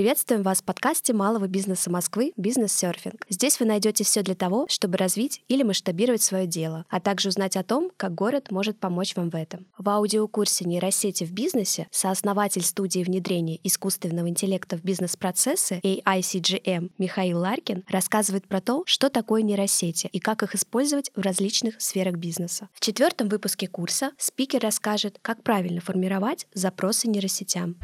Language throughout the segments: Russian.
Приветствуем вас в подкасте малого бизнеса Москвы «Бизнес-серфинг». Здесь вы найдете все для того, чтобы развить или масштабировать свое дело, а также узнать о том, как город может помочь вам в этом. В аудиокурсе «Нейросети в бизнесе» сооснователь студии внедрения искусственного интеллекта в бизнес-процессы AICGM Михаил Ларкин рассказывает про то, что такое нейросети и как их использовать в различных сферах бизнеса. В четвертом выпуске курса спикер расскажет, как правильно формировать запросы нейросетям.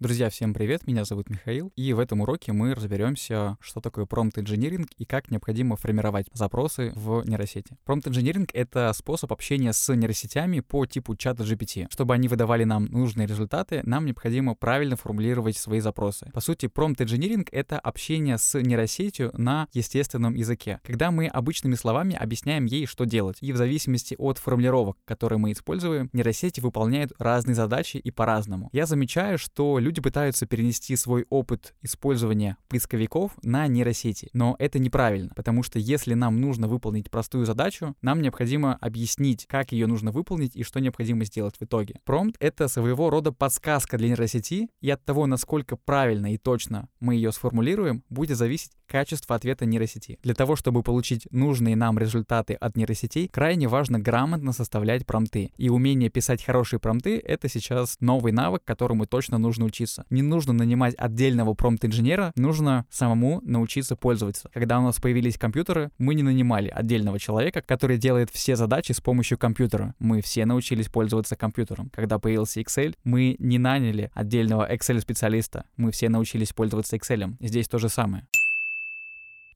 Друзья, всем привет, меня зовут Михаил, и в этом уроке мы разберемся, что такое промпт инжиниринг и как необходимо формировать запросы в нейросети. Промпт инжиниринг — это способ общения с нейросетями по типу чата GPT. Чтобы они выдавали нам нужные результаты, нам необходимо правильно формулировать свои запросы. По сути, промпт инжиниринг — это общение с нейросетью на естественном языке, когда мы обычными словами объясняем ей, что делать. И в зависимости от формулировок, которые мы используем, нейросети выполняют разные задачи и по-разному. Я замечаю, что люди пытаются перенести свой опыт использования поисковиков на нейросети, но это неправильно, потому что если нам нужно выполнить простую задачу, нам необходимо объяснить, как ее нужно выполнить и что необходимо сделать в итоге. Промпт — это своего рода подсказка для нейросети, и от того, насколько правильно и точно мы ее сформулируем, будет зависеть качество ответа нейросети. Для того, чтобы получить нужные нам результаты от нейросетей, крайне важно грамотно составлять промпты. И умение писать хорошие промпты — это сейчас новый навык, которому точно нужно учиться учиться. Не нужно нанимать отдельного промпт-инженера, нужно самому научиться пользоваться. Когда у нас появились компьютеры, мы не нанимали отдельного человека, который делает все задачи с помощью компьютера. Мы все научились пользоваться компьютером. Когда появился Excel, мы не наняли отдельного Excel-специалиста. Мы все научились пользоваться Excel. Здесь то же самое.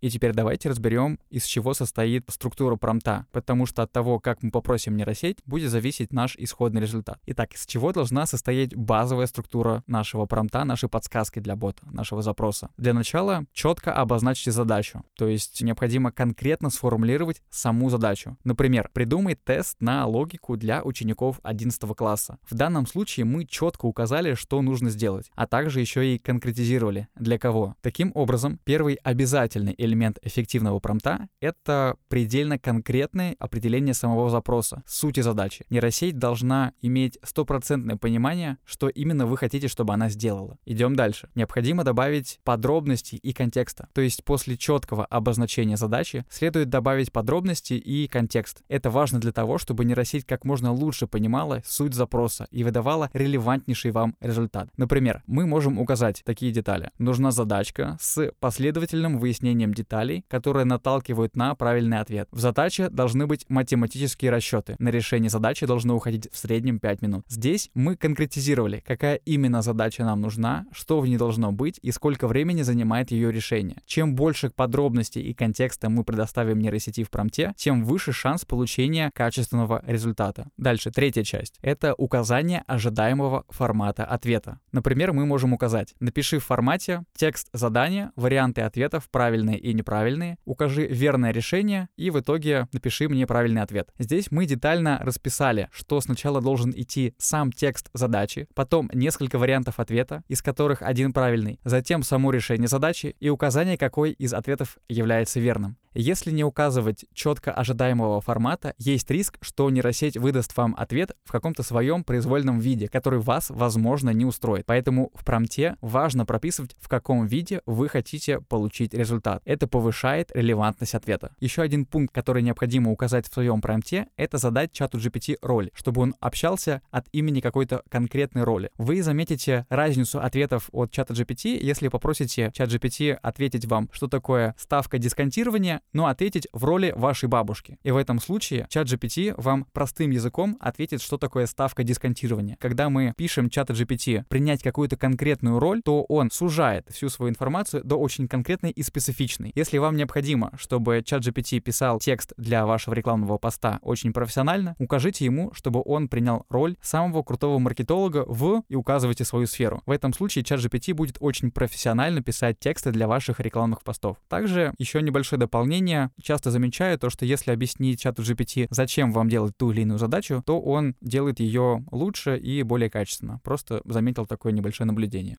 И теперь давайте разберем, из чего состоит структура промта, потому что от того, как мы попросим нейросеть, будет зависеть наш исходный результат. Итак, из чего должна состоять базовая структура нашего промта, нашей подсказки для бота, нашего запроса? Для начала четко обозначьте задачу, то есть необходимо конкретно сформулировать саму задачу. Например, придумай тест на логику для учеников 11 класса. В данном случае мы четко указали, что нужно сделать, а также еще и конкретизировали, для кого. Таким образом, первый обязательный элемент эффективного промта — это предельно конкретное определение самого запроса, сути задачи. Нейросеть должна иметь стопроцентное понимание, что именно вы хотите, чтобы она сделала. Идем дальше. Необходимо добавить подробности и контекста. То есть после четкого обозначения задачи следует добавить подробности и контекст. Это важно для того, чтобы нейросеть как можно лучше понимала суть запроса и выдавала релевантнейший вам результат. Например, мы можем указать такие детали. Нужна задачка с последовательным выяснением деталей, которые наталкивают на правильный ответ. В задаче должны быть математические расчеты. На решение задачи должно уходить в среднем 5 минут. Здесь мы конкретизировали, какая именно задача нам нужна, что в ней должно быть и сколько времени занимает ее решение. Чем больше подробностей и контекста мы предоставим нейросети в промте, тем выше шанс получения качественного результата. Дальше, третья часть. Это указание ожидаемого формата ответа. Например, мы можем указать «Напиши в формате текст задания, варианты ответов, правильные и неправильные, укажи верное решение и в итоге напиши мне правильный ответ. Здесь мы детально расписали, что сначала должен идти сам текст задачи, потом несколько вариантов ответа, из которых один правильный, затем само решение задачи и указание, какой из ответов является верным. Если не указывать четко ожидаемого формата, есть риск, что нейросеть выдаст вам ответ в каком-то своем произвольном виде, который вас, возможно, не устроит. Поэтому в промте важно прописывать, в каком виде вы хотите получить результат. Это повышает релевантность ответа. Еще один пункт, который необходимо указать в своем промте, это задать чату GPT роль, чтобы он общался от имени какой-то конкретной роли. Вы заметите разницу ответов от чата GPT, если попросите чат GPT ответить вам, что такое ставка дисконтирования, но ответить в роли вашей бабушки. И в этом случае чат GPT вам простым языком ответит, что такое ставка дисконтирования. Когда мы пишем чата GPT принять какую-то конкретную роль, то он сужает всю свою информацию до очень конкретной и специфичной. Если вам необходимо, чтобы чат GPT писал текст для вашего рекламного поста очень профессионально, укажите ему, чтобы он принял роль самого крутого маркетолога в и указывайте свою сферу. В этом случае чат GPT будет очень профессионально писать тексты для ваших рекламных постов. Также еще небольшое дополнение дополнение часто замечаю то, что если объяснить чату GPT, зачем вам делать ту или иную задачу, то он делает ее лучше и более качественно. Просто заметил такое небольшое наблюдение.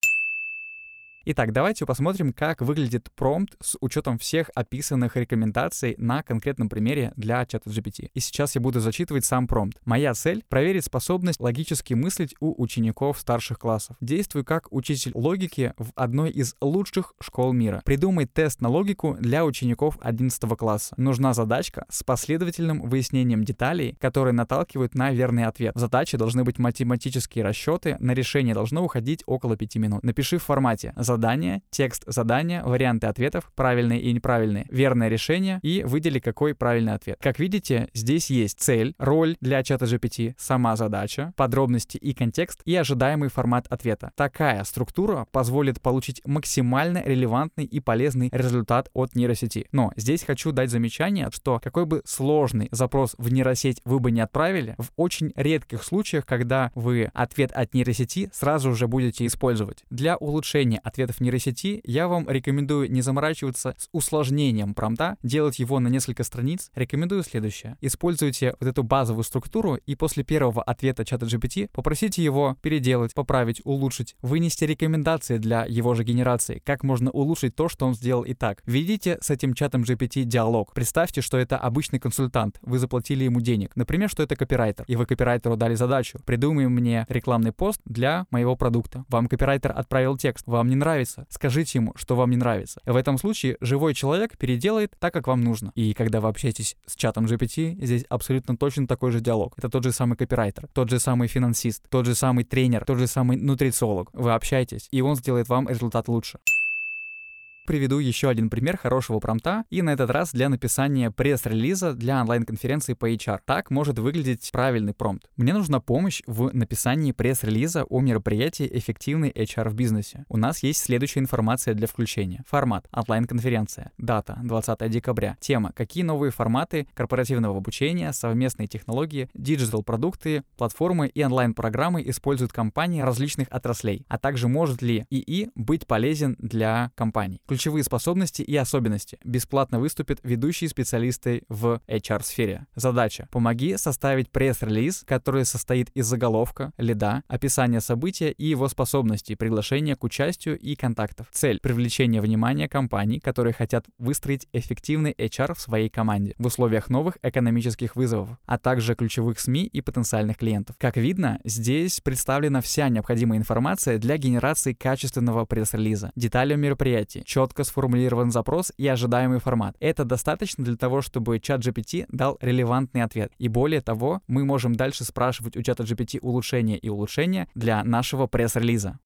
Итак, давайте посмотрим, как выглядит промпт с учетом всех описанных рекомендаций на конкретном примере для чата GPT. И сейчас я буду зачитывать сам промпт. Моя цель — проверить способность логически мыслить у учеников старших классов. Действую как учитель логики в одной из лучших школ мира. Придумай тест на логику для учеников 11 класса. Нужна задачка с последовательным выяснением деталей, которые наталкивают на верный ответ. В задаче должны быть математические расчеты, на решение должно уходить около 5 минут. Напиши в формате задание, текст задания, варианты ответов, правильные и неправильные, верное решение и выдели какой правильный ответ. Как видите, здесь есть цель, роль для чата GPT, сама задача, подробности и контекст и ожидаемый формат ответа. Такая структура позволит получить максимально релевантный и полезный результат от нейросети. Но здесь хочу дать замечание, что какой бы сложный запрос в нейросеть вы бы не отправили, в очень редких случаях, когда вы ответ от нейросети сразу же будете использовать. Для улучшения ответов нейросети я вам рекомендую не заморачиваться с усложнением промпта, делать его на несколько страниц. Рекомендую следующее. Используйте вот эту базовую структуру и после первого ответа чата GPT попросите его переделать, поправить, улучшить, вынести рекомендации для его же генерации, как можно улучшить то, что он сделал и так. Введите с этим чатом GPT диалог. Представьте, что это обычный консультант, вы заплатили ему денег. Например, что это копирайтер, и вы копирайтеру дали задачу. Придумай мне рекламный пост для моего продукта. Вам копирайтер отправил текст, вам не нравится. Скажите ему, что вам не нравится. В этом случае живой человек переделает так, как вам нужно. И когда вы общаетесь с чатом GPT, здесь абсолютно точно такой же диалог. Это тот же самый копирайтер, тот же самый финансист, тот же самый тренер, тот же самый нутрициолог. Вы общаетесь, и он сделает вам результат лучше. Приведу еще один пример хорошего промпта, и на этот раз для написания пресс-релиза для онлайн-конференции по HR. Так может выглядеть правильный промпт. Мне нужна помощь в написании пресс-релиза о мероприятии «Эффективный HR в бизнесе». У нас есть следующая информация для включения. Формат – онлайн-конференция. Дата – 20 декабря. Тема – какие новые форматы корпоративного обучения, совместные технологии, диджитал-продукты, платформы и онлайн-программы используют компании различных отраслей, а также может ли ИИ быть полезен для компаний. Ключевые способности и особенности. Бесплатно выступят ведущие специалисты в HR-сфере. Задача. Помоги составить пресс-релиз, который состоит из заголовка, лида, описания события и его способностей, приглашения к участию и контактов. Цель. Привлечение внимания компаний, которые хотят выстроить эффективный HR в своей команде в условиях новых экономических вызовов, а также ключевых СМИ и потенциальных клиентов. Как видно, здесь представлена вся необходимая информация для генерации качественного пресс-релиза. Детали о мероприятии, четко сформулирован запрос и ожидаемый формат. Это достаточно для того, чтобы чат GPT дал релевантный ответ. И более того, мы можем дальше спрашивать у чата GPT улучшения и улучшения для нашего пресс-релиза.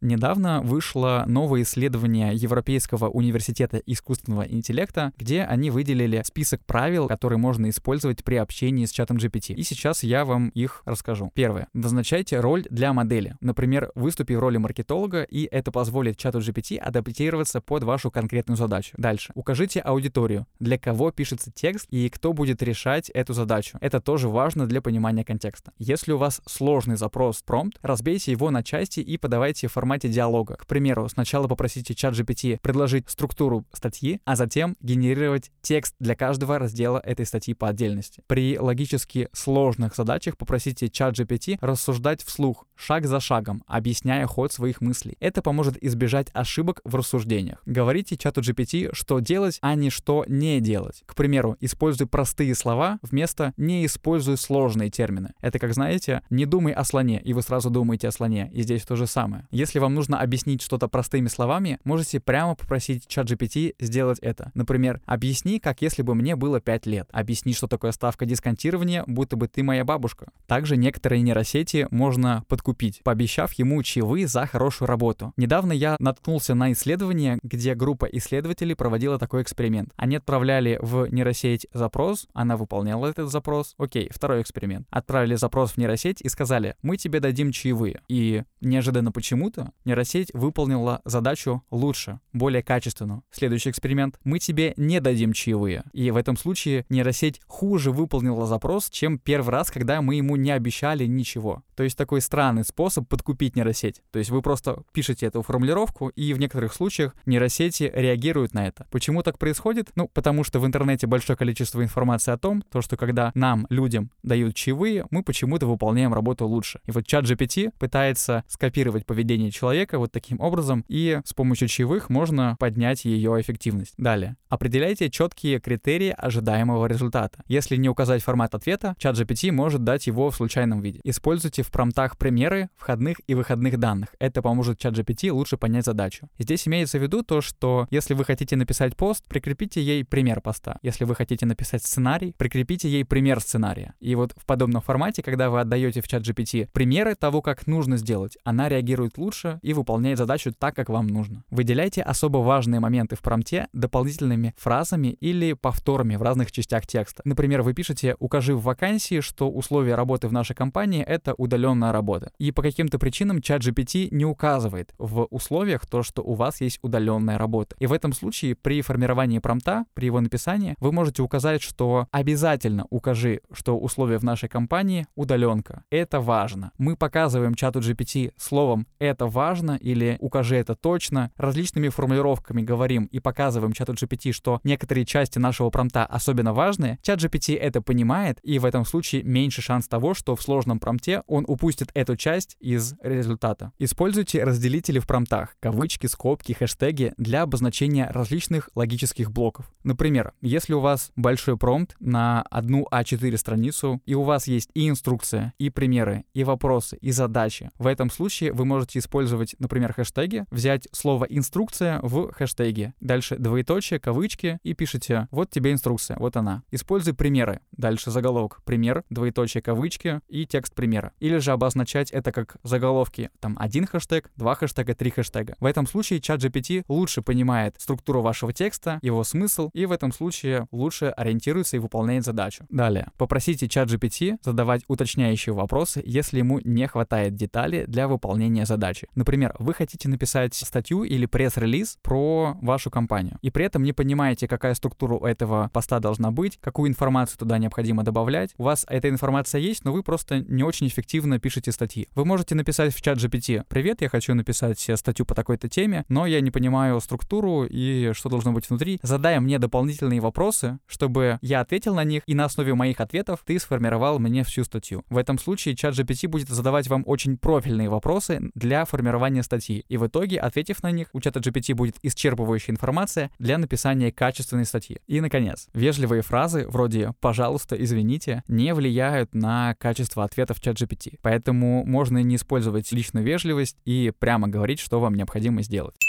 Недавно вышло новое исследование Европейского университета искусственного интеллекта, где они выделили список правил, которые можно использовать при общении с чатом GPT. И сейчас я вам их расскажу. Первое. Назначайте роль для модели. Например, выступи в роли маркетолога, и это позволит чату GPT адаптироваться под вашу конкретную задачу. Дальше. Укажите аудиторию, для кого пишется текст и кто будет решать эту задачу. Это тоже важно для понимания контекста. Если у вас сложный запрос промпт, разбейте его на части и подавайте формат формате диалога. К примеру, сначала попросите чат GPT предложить структуру статьи, а затем генерировать текст для каждого раздела этой статьи по отдельности. При логически сложных задачах попросите чат GPT рассуждать вслух, шаг за шагом, объясняя ход своих мыслей. Это поможет избежать ошибок в рассуждениях. Говорите чату GPT, что делать, а не что не делать. К примеру, используй простые слова вместо «не используй сложные термины». Это как знаете, не думай о слоне, и вы сразу думаете о слоне. И здесь то же самое. Если если вам нужно объяснить что-то простыми словами, можете прямо попросить чат GPT сделать это. Например, объясни, как если бы мне было 5 лет. Объясни, что такое ставка дисконтирования, будто бы ты моя бабушка. Также некоторые нейросети можно подкупить, пообещав ему чаевые за хорошую работу. Недавно я наткнулся на исследование, где группа исследователей проводила такой эксперимент. Они отправляли в нейросеть запрос, она выполняла этот запрос. Окей, второй эксперимент. Отправили запрос в нейросеть и сказали, мы тебе дадим чаевые. И неожиданно почему-то нейросеть выполнила задачу лучше, более качественно. Следующий эксперимент. Мы тебе не дадим чаевые. И в этом случае нейросеть хуже выполнила запрос, чем первый раз, когда мы ему не обещали ничего. То есть такой странный способ подкупить нейросеть. То есть вы просто пишете эту формулировку, и в некоторых случаях нейросети реагируют на это. Почему так происходит? Ну, потому что в интернете большое количество информации о том, то, что когда нам, людям, дают чаевые, мы почему-то выполняем работу лучше. И вот чат GPT пытается скопировать поведение человека вот таким образом, и с помощью чаевых можно поднять ее эффективность. Далее. Определяйте четкие критерии ожидаемого результата. Если не указать формат ответа, чат GPT может дать его в случайном виде. Используйте в промтах примеры входных и выходных данных. Это поможет чат GPT лучше понять задачу. Здесь имеется в виду то, что если вы хотите написать пост, прикрепите ей пример поста. Если вы хотите написать сценарий, прикрепите ей пример сценария. И вот в подобном формате, когда вы отдаете в чат GPT примеры того, как нужно сделать, она реагирует лучше и выполняет задачу так, как вам нужно. Выделяйте особо важные моменты в промте дополнительными фразами или повторами в разных частях текста. Например, вы пишете «Укажи в вакансии, что условия работы в нашей компании — это удаленная работа». И по каким-то причинам чат GPT не указывает в условиях то, что у вас есть удаленная работа. И в этом случае при формировании промта, при его написании, вы можете указать, что обязательно укажи, что условия в нашей компании удаленка. Это важно. Мы показываем чату GPT словом «это важно» или «укажи это точно». Различными формулировками говорим и показываем чату GPT, что некоторые части нашего промта особенно важные. Чат GPT это понимает, и в этом случае меньше шанс того, что в сложном промте он упустит эту часть из результата. Используйте разделители в промтах, кавычки, скобки, хэштеги для обозначения различных логических блоков. Например, если у вас большой промпт на одну А4 страницу, и у вас есть и инструкция, и примеры, и вопросы, и задачи, в этом случае вы можете использовать, например, хэштеги, взять слово «инструкция» в хэштеге, дальше двоеточие, кавычки, и пишите «вот тебе инструкция, вот она». Используй примеры, дальше заголовок, пример, двоеточие, кавычки и текст примера. Или же обозначать это как заголовки, там один хэштег, два хэштега, три хэштега. В этом случае чат GPT лучше понимает структуру вашего текста, его смысл, и в этом случае лучше ориентируется и выполняет задачу. Далее. Попросите чат GPT задавать уточняющие вопросы, если ему не хватает деталей для выполнения задачи. Например, вы хотите написать статью или пресс-релиз про вашу компанию, и при этом не понимаете, какая структура у этого поста должна быть, какую информацию туда необходимо добавлять. У вас эта информация есть, но вы просто не очень эффективно пишете статьи. Вы можете написать в чат GPT «Привет, я хочу написать статью по такой-то теме, но я не понимаю структуру и что должно быть внутри. Задай мне дополнительные вопросы, чтобы я ответил на них, и на основе моих ответов ты сформировал мне всю статью. В этом случае чат GPT будет задавать вам очень профильные вопросы для формирования статьи. И в итоге, ответив на них, у чата GPT будет исчерпывающая информация для написания качественной статьи. И, наконец, вежливые фразы вроде «пожалуйста, извините» не влияют на качество ответов чат GPT. Поэтому можно не использовать личную вежливость и прямо говорить, что вам необходимо сделать.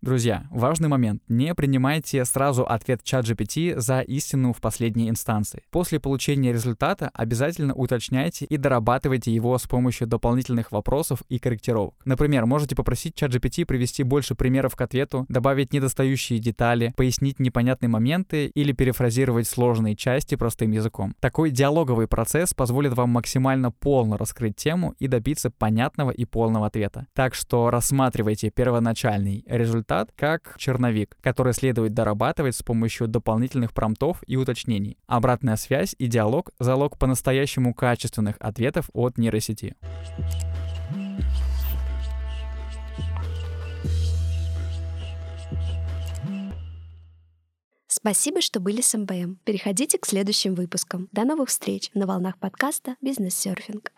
Друзья, важный момент. Не принимайте сразу ответ чат GPT за истину в последней инстанции. После получения результата обязательно уточняйте и дорабатывайте его с помощью дополнительных вопросов и корректировок. Например, можете попросить чат GPT привести больше примеров к ответу, добавить недостающие детали, пояснить непонятные моменты или перефразировать сложные части простым языком. Такой диалоговый процесс позволит вам максимально полно раскрыть тему и добиться понятного и полного ответа. Так что рассматривайте первоначальный результат результат как черновик, который следует дорабатывать с помощью дополнительных промптов и уточнений. Обратная связь и диалог — залог по-настоящему качественных ответов от нейросети. Спасибо, что были с МБМ. Переходите к следующим выпускам. До новых встреч на волнах подкаста «Бизнес-серфинг».